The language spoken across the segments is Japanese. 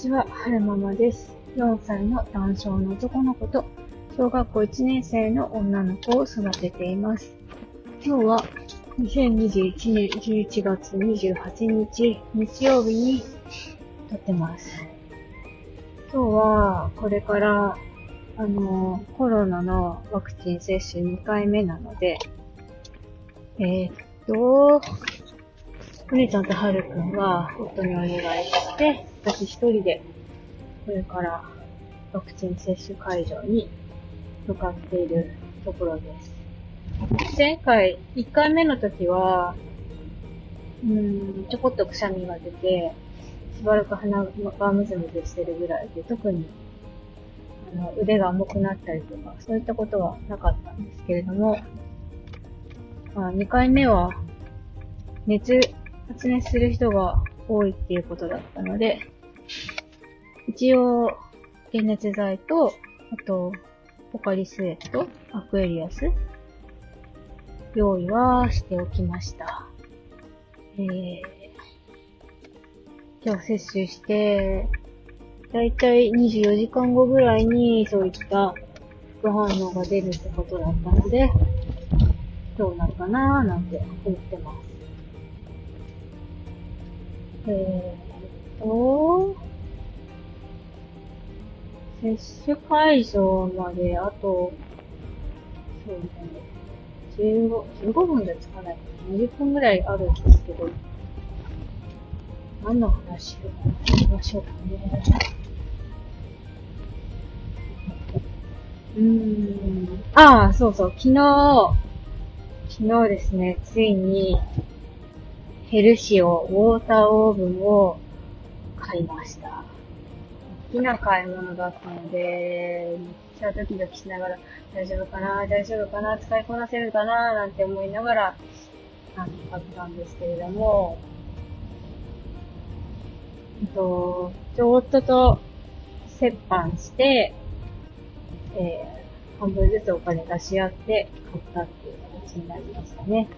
ちは、はるままです。4歳の男性の男の子と、小学校1年生の女の子を育てています。今日は、2021年11月28日、日曜日に撮ってます。今日は、これから、あの、コロナのワクチン接種2回目なので、えーっと、お姉ちゃんとはるくんは夫にお願いして、私一人でこれからワクチン接種会場に向かっているところです。前回、1回目の時は、うん、ちょこっとくしゃみが出て、しばらく鼻がムズムズしてるぐらいで、特にあの腕が重くなったりとか、そういったことはなかったんですけれども、まあ、2回目は熱、発熱する人が多いっていうことだったので、一応、解熱剤と、あと、ポカリスエット、アクエリアス、用意はしておきました。えー、今日接種して、だいたい24時間後ぐらいにそういった副反応が出るってことだったので、どうなるかなーなんて思ってます。えーっと、接種会場まであと、そうですね、15、15分で着かない。20分ぐらいあるんですけど、何の話をしましょうかね。うーん。ああ、そうそう、昨日、昨日ですね、ついに、ヘルシオウォーターオーブンを買いました。好きな買い物だったので、めっちゃドキドキしながら、大丈夫かな大丈夫かな使いこなせるかななんて思いながら、あの、買ったんですけれども、えっと、ちょ夫と折半して、えー、半分ずつお金出し合って買ったっていう形になりましたね。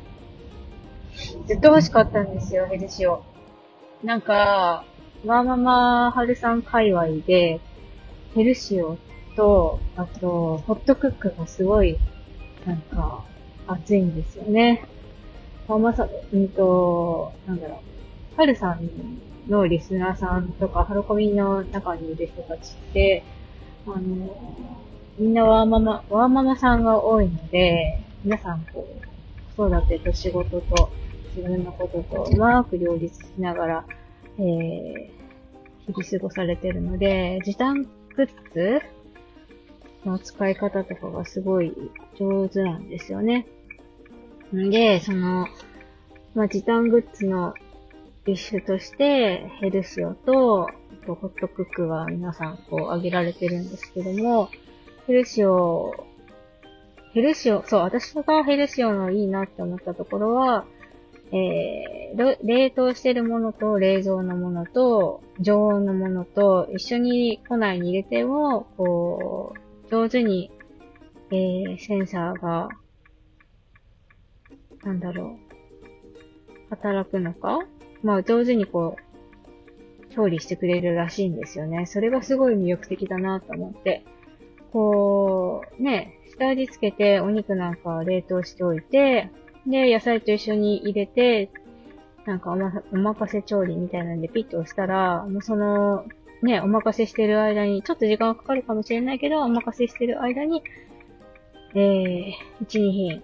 ずっと欲しかったんですよ、ヘルシオ。なんか、ワーママハルさん界隈で、ヘルシオと、あと、ホットクックがすごい、なんか、熱いんですよね。ワーマさん、うんと、なんだろう、ハルさんのリスナーさんとか、ハロコミの中にいる人たちって、あの、みんなワーママ、ワーママさんが多いので、皆さんこう、子育てと仕事と自分のこととうまく両立しながら、えー、日々過ごされてるので、時短グッズの使い方とかがすごい上手なんですよね。んで、その、まあ、時短グッズの一種として、ヘルシオと、とホットクックが皆さんこう挙げられてるんですけども、ヘルシオ、ヘルシオ、そう、私がヘルシオのいいなって思ったところは、えー、冷凍してるものと冷蔵のものと常温のものと一緒に庫内に入れても、こう、上手に、えー、センサーが、なんだろう、働くのか？まあ、上手にこう、調理してくれるらしいんですよね。それがすごい魅力的だなと思って。こう、ね、下味つけてお肉なんか冷凍しておいて、で、野菜と一緒に入れて、なんかおま、お任せ調理みたいなんでピッと押したら、もうその、ね、お任せしてる間に、ちょっと時間がかかるかもしれないけど、お任せしてる間に、えー、1、2品、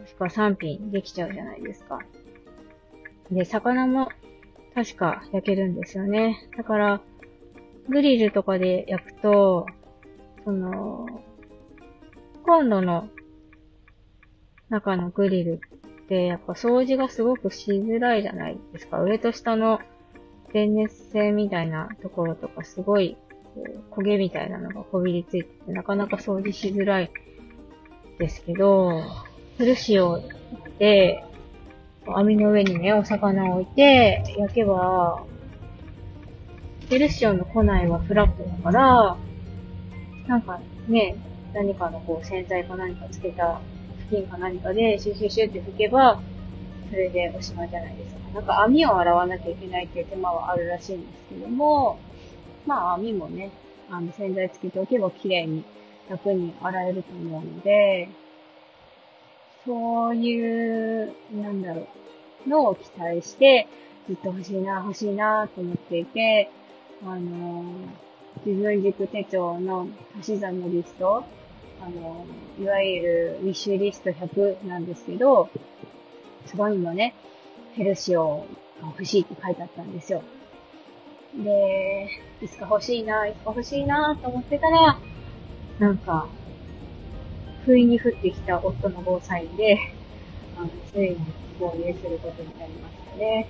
もしくは3品できちゃうじゃないですか。で、魚も確か焼けるんですよね。だから、グリルとかで焼くと、その、コンロの中のグリルってやっぱ掃除がすごくしづらいじゃないですか。上と下の電熱線みたいなところとかすごい焦げみたいなのがこびりついててなかなか掃除しづらいですけど、フルシオで網の上にね、お魚を置いて焼けば、ヘルシオの庫内はフラットだから、なんかね、何かのこう洗剤か何かつけた巾か何かでシュシュシュって拭けば、それでおしまいじゃないですか。なんか網を洗わなきゃいけないっていう手間はあるらしいんですけども、まあ網もね、あの洗剤つけておけば綺麗に楽に洗えると思うので、そういう、なんだろう、のを期待して、ずっと欲しいな、欲しいなと思っていて、あの、自分軸手帳の足し算のリスト、あの、いわゆるウィッシュリスト100なんですけど、そこにもね、ヘルシオが欲しいって書いてあったんですよ。で、いつか欲しいな、いつか欲しいなと思ってたら、なんか、不意に降ってきた夫の防災で、あの、ついに購入することになりましたね。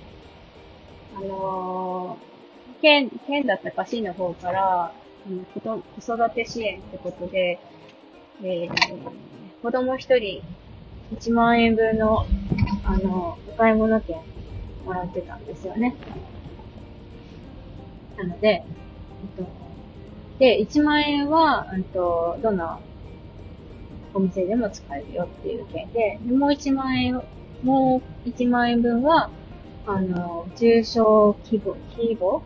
あのー、県、県だったか市の方から、あの子育て支援ってことで、えー、子供一人1万円分の、あの、お買い物券もらってたんですよね。なので、えっと、で、1万円は、うんと、どんなお店でも使えるよっていう件で、でもう1万円、もう1万円分は、あの、重症規模、規模？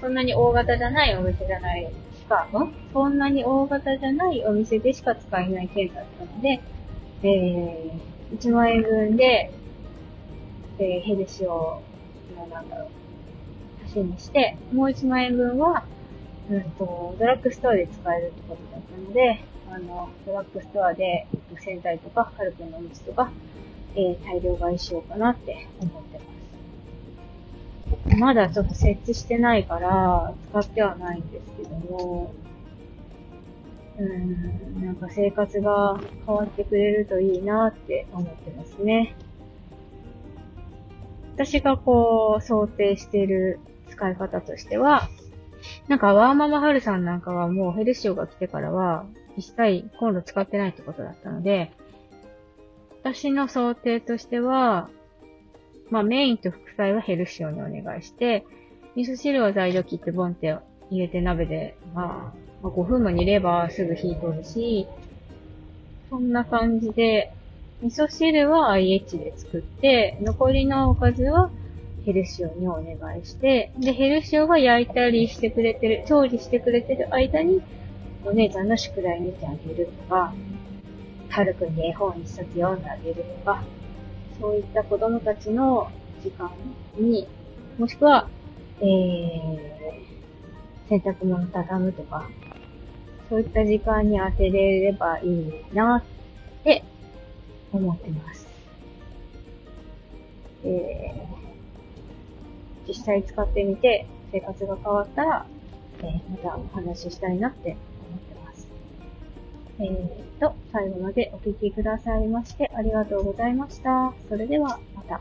そんなに大型じゃないお店じゃないか、んそんなに大型じゃないお店でしか使えない券だったので、えー、1万円分で、えー、ヘルシオの、なんだろう、足しにして、もう1万円分は、うんと、ドラッグストアで使えるってことだったので、あの、ドラッグストアで洗剤とかカルピンのお水とか、えー、大量買いしようかなって思ってます。まだちょっと設置してないから、使ってはないんですけども、うん、なんか生活が変わってくれるといいなって思ってますね。私がこう、想定している使い方としては、なんかワーママハルさんなんかはもうヘルシオが来てからは、一切今度使ってないってことだったので、私の想定としては、まあメインと副菜はヘルシオにお願いして、味噌汁は材料切ってボンって入れて鍋で、まあ、5分も煮ればすぐ火通るし、そんな感じで、味噌汁は IH で作って、残りのおかずはヘルシオにお願いして、で、ヘルシオが焼いたりしてくれてる、調理してくれてる間に、お姉ちゃんの宿題見てあげるとか、はるくんに絵本一冊読んであげるとか、そういった子供たちの時間に、もしくは、えー、洗濯物畳むとか、そういった時間に当てれればいいなって思ってます。えー、実際使ってみて生活が変わったら、えー、またお話ししたいなって。えーと、最後までお聴きくださいましてありがとうございました。それではまた。